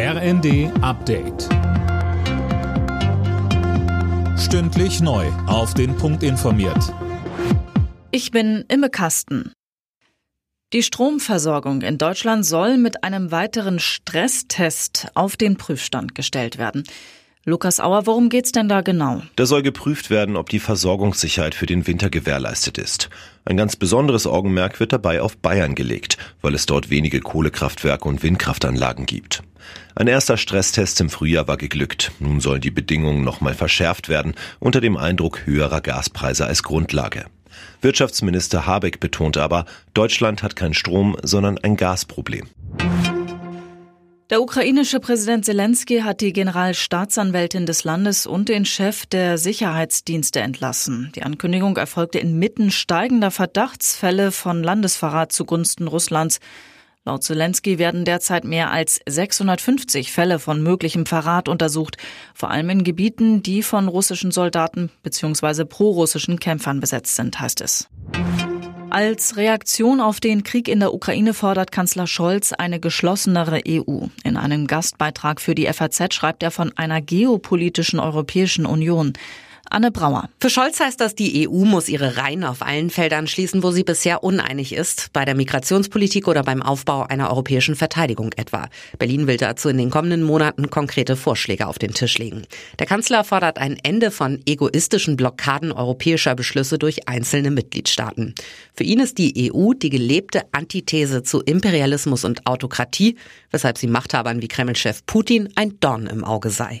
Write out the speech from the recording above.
RND Update. Stündlich neu. Auf den Punkt informiert. Ich bin Imme Kasten. Die Stromversorgung in Deutschland soll mit einem weiteren Stresstest auf den Prüfstand gestellt werden. Lukas Auer, worum geht's denn da genau? Da soll geprüft werden, ob die Versorgungssicherheit für den Winter gewährleistet ist. Ein ganz besonderes Augenmerk wird dabei auf Bayern gelegt, weil es dort wenige Kohlekraftwerke und Windkraftanlagen gibt. Ein erster Stresstest im Frühjahr war geglückt. Nun sollen die Bedingungen nochmal verschärft werden, unter dem Eindruck höherer Gaspreise als Grundlage. Wirtschaftsminister Habeck betont aber, Deutschland hat kein Strom, sondern ein Gasproblem. Der ukrainische Präsident Zelensky hat die Generalstaatsanwältin des Landes und den Chef der Sicherheitsdienste entlassen. Die Ankündigung erfolgte inmitten steigender Verdachtsfälle von Landesverrat zugunsten Russlands. Laut Zelensky werden derzeit mehr als 650 Fälle von möglichem Verrat untersucht, vor allem in Gebieten, die von russischen Soldaten bzw. prorussischen Kämpfern besetzt sind, heißt es. Als Reaktion auf den Krieg in der Ukraine fordert Kanzler Scholz eine geschlossenere EU. In einem Gastbeitrag für die FAZ schreibt er von einer geopolitischen Europäischen Union. Anne Brauer. Für Scholz heißt das, die EU muss ihre Reihen auf allen Feldern schließen, wo sie bisher uneinig ist, bei der Migrationspolitik oder beim Aufbau einer europäischen Verteidigung etwa. Berlin will dazu in den kommenden Monaten konkrete Vorschläge auf den Tisch legen. Der Kanzler fordert ein Ende von egoistischen Blockaden europäischer Beschlüsse durch einzelne Mitgliedstaaten. Für ihn ist die EU die gelebte Antithese zu Imperialismus und Autokratie, weshalb sie Machthabern wie Kreml-Chef Putin ein Dorn im Auge sei.